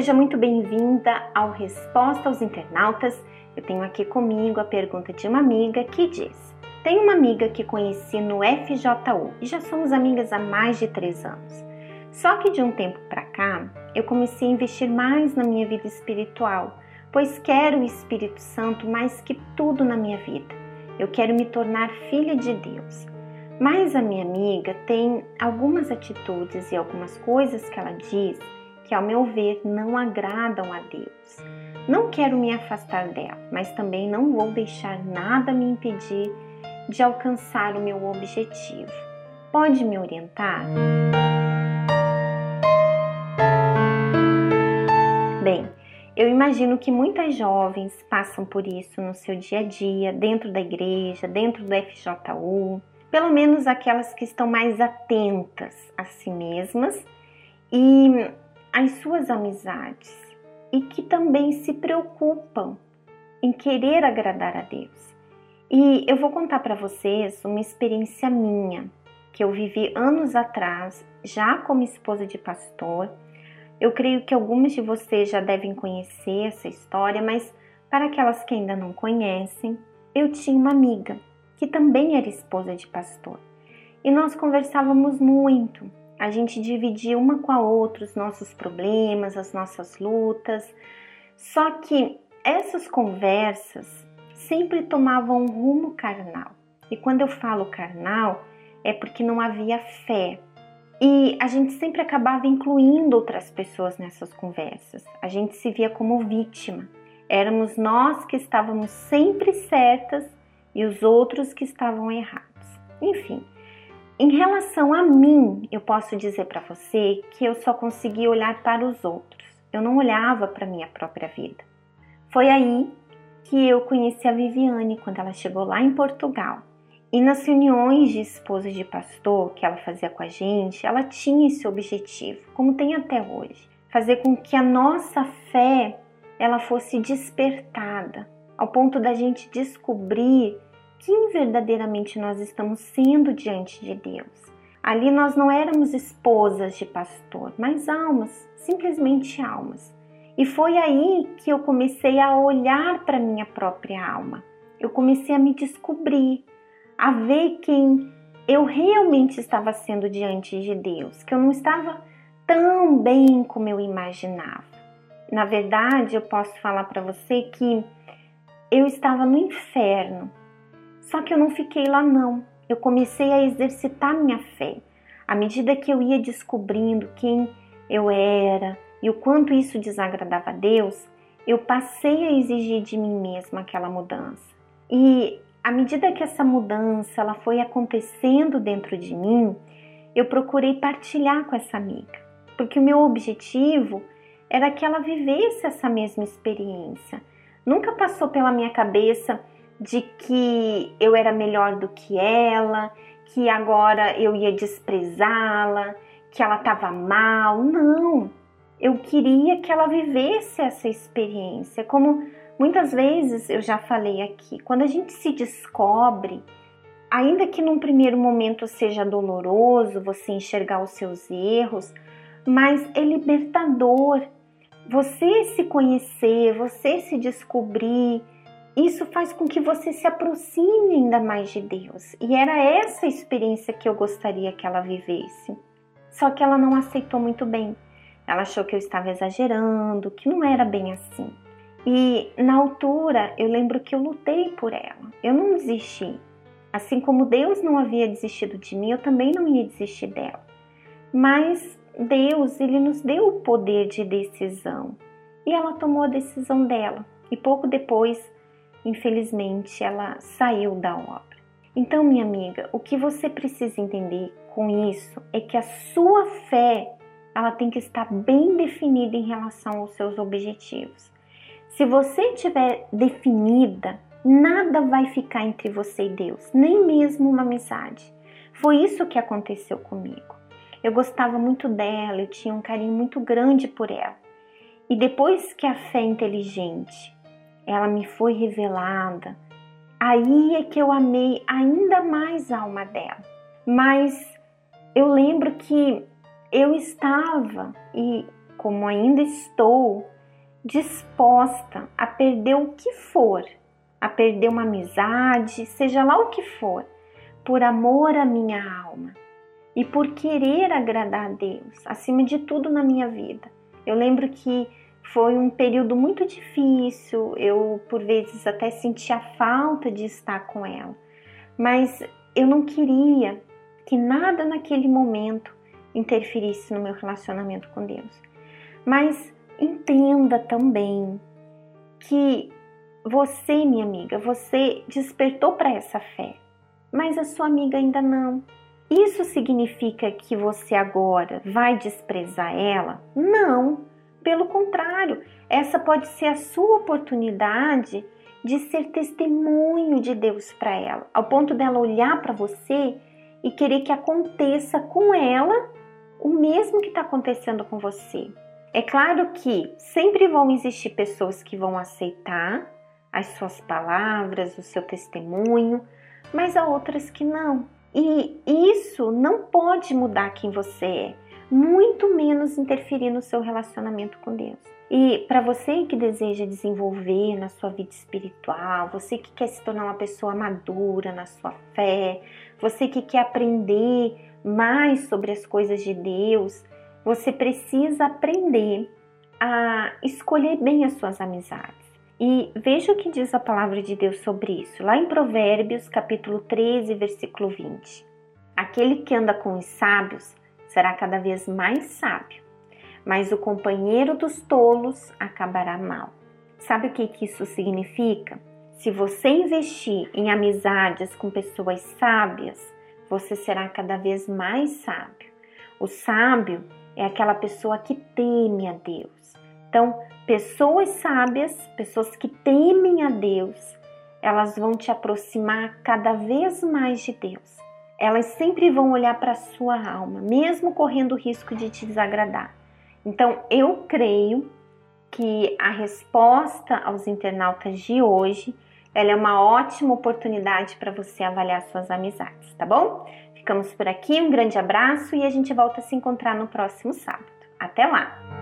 seja muito bem-vinda ao Resposta aos Internautas. Eu tenho aqui comigo a pergunta de uma amiga que diz: Tenho uma amiga que conheci no FJU e já somos amigas há mais de três anos. Só que de um tempo para cá eu comecei a investir mais na minha vida espiritual, pois quero o Espírito Santo mais que tudo na minha vida. Eu quero me tornar filha de Deus. Mas a minha amiga tem algumas atitudes e algumas coisas que ela diz que, ao meu ver, não agradam a Deus. Não quero me afastar dela, mas também não vou deixar nada me impedir de alcançar o meu objetivo. Pode me orientar? Bem, eu imagino que muitas jovens passam por isso no seu dia a dia, dentro da igreja, dentro do FJU, pelo menos aquelas que estão mais atentas a si mesmas e às suas amizades e que também se preocupam em querer agradar a Deus. E eu vou contar para vocês uma experiência minha que eu vivi anos atrás, já como esposa de pastor. Eu creio que algumas de vocês já devem conhecer essa história, mas para aquelas que ainda não conhecem, eu tinha uma amiga que também era esposa de pastor. E nós conversávamos muito, a gente dividia uma com a outra os nossos problemas, as nossas lutas. Só que essas conversas sempre tomavam um rumo carnal. E quando eu falo carnal, é porque não havia fé. E a gente sempre acabava incluindo outras pessoas nessas conversas. A gente se via como vítima. Éramos nós que estávamos sempre certas e os outros que estavam errados. Enfim, em relação a mim, eu posso dizer para você que eu só consegui olhar para os outros. Eu não olhava para minha própria vida. Foi aí que eu conheci a Viviane quando ela chegou lá em Portugal. E nas reuniões de esposa de pastor que ela fazia com a gente, ela tinha esse objetivo, como tem até hoje, fazer com que a nossa fé ela fosse despertada, ao ponto da gente descobrir quem verdadeiramente nós estamos sendo diante de Deus. Ali nós não éramos esposas de pastor, mas almas, simplesmente almas. E foi aí que eu comecei a olhar para minha própria alma. Eu comecei a me descobrir, a ver quem eu realmente estava sendo diante de Deus, que eu não estava tão bem como eu imaginava. Na verdade, eu posso falar para você que eu estava no inferno só que eu não fiquei lá não. Eu comecei a exercitar minha fé. À medida que eu ia descobrindo quem eu era e o quanto isso desagradava a Deus, eu passei a exigir de mim mesma aquela mudança. E à medida que essa mudança ela foi acontecendo dentro de mim, eu procurei partilhar com essa amiga, porque o meu objetivo era que ela vivesse essa mesma experiência. Nunca passou pela minha cabeça de que eu era melhor do que ela, que agora eu ia desprezá-la, que ela estava mal. Não! Eu queria que ela vivesse essa experiência. Como muitas vezes eu já falei aqui, quando a gente se descobre, ainda que num primeiro momento seja doloroso você enxergar os seus erros, mas é libertador. Você se conhecer, você se descobrir, isso faz com que você se aproxime ainda mais de Deus. E era essa experiência que eu gostaria que ela vivesse. Só que ela não aceitou muito bem. Ela achou que eu estava exagerando, que não era bem assim. E na altura eu lembro que eu lutei por ela. Eu não desisti. Assim como Deus não havia desistido de mim, eu também não ia desistir dela. Mas Deus, ele nos deu o poder de decisão. E ela tomou a decisão dela. E pouco depois infelizmente ela saiu da obra. Então, minha amiga, o que você precisa entender com isso é que a sua fé ela tem que estar bem definida em relação aos seus objetivos. Se você tiver definida, nada vai ficar entre você e Deus, nem mesmo uma amizade. Foi isso que aconteceu comigo. Eu gostava muito dela, eu tinha um carinho muito grande por ela. E depois que a fé é inteligente ela me foi revelada. Aí é que eu amei ainda mais a alma dela. Mas eu lembro que eu estava e como ainda estou, disposta a perder o que for, a perder uma amizade, seja lá o que for, por amor à minha alma e por querer agradar a Deus acima de tudo na minha vida. Eu lembro que foi um período muito difícil, eu por vezes até sentia falta de estar com ela, mas eu não queria que nada naquele momento interferisse no meu relacionamento com Deus. Mas entenda também que você, minha amiga, você despertou para essa fé, mas a sua amiga ainda não. Isso significa que você agora vai desprezar ela? Não, pelo contrário, essa pode ser a sua oportunidade de ser testemunho de Deus para ela, ao ponto dela olhar para você e querer que aconteça com ela o mesmo que está acontecendo com você. É claro que sempre vão existir pessoas que vão aceitar as suas palavras, o seu testemunho, mas há outras que não. E isso não pode mudar quem você é, muito menos interferir no seu relacionamento com Deus. E para você que deseja desenvolver na sua vida espiritual, você que quer se tornar uma pessoa madura na sua fé, você que quer aprender mais sobre as coisas de Deus, você precisa aprender a escolher bem as suas amizades. E veja o que diz a palavra de Deus sobre isso, lá em Provérbios, capítulo 13, versículo 20. Aquele que anda com os sábios será cada vez mais sábio, mas o companheiro dos tolos acabará mal. Sabe o que, que isso significa? Se você investir em amizades com pessoas sábias, você será cada vez mais sábio. O sábio é aquela pessoa que teme a Deus. Então, pessoas sábias, pessoas que temem a Deus, elas vão te aproximar cada vez mais de Deus. Elas sempre vão olhar para sua alma, mesmo correndo o risco de te desagradar. Então, eu creio que a resposta aos internautas de hoje ela é uma ótima oportunidade para você avaliar suas amizades, tá bom? Ficamos por aqui, um grande abraço e a gente volta a se encontrar no próximo sábado. Até lá!